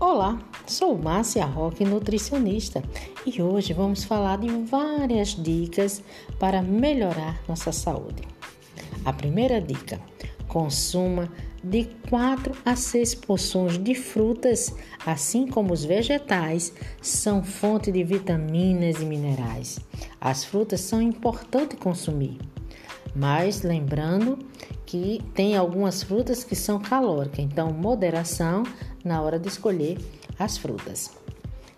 Olá, sou Márcia Roque, nutricionista, e hoje vamos falar de várias dicas para melhorar nossa saúde. A primeira dica: consuma de 4 a 6 porções de frutas, assim como os vegetais, são fonte de vitaminas e minerais. As frutas são importantes consumir, mas lembrando que tem algumas frutas que são calóricas, então moderação na hora de escolher as frutas.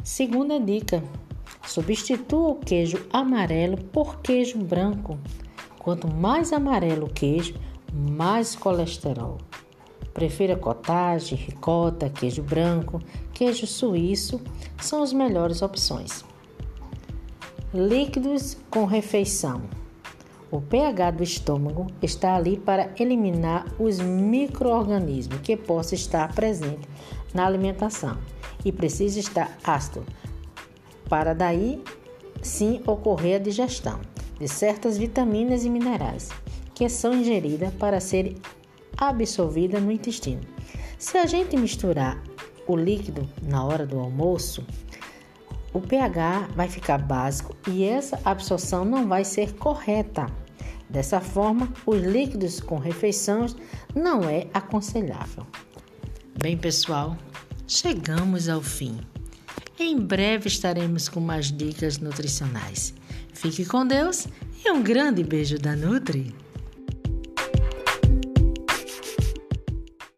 Segunda dica: substitua o queijo amarelo por queijo branco. Quanto mais amarelo o queijo, mais colesterol. Prefira cottage, ricota, queijo branco, queijo suíço, são as melhores opções. Líquidos com refeição. O pH do estômago está ali para eliminar os microorganismos que possam estar presentes na alimentação e precisa estar ácido para daí sim ocorrer a digestão de certas vitaminas e minerais que são ingeridas para serem absorvidas no intestino. Se a gente misturar o líquido na hora do almoço, o pH vai ficar básico e essa absorção não vai ser correta. Dessa forma, os líquidos com refeições não é aconselhável. Bem, pessoal, chegamos ao fim. Em breve estaremos com mais dicas nutricionais. Fique com Deus e um grande beijo da Nutri.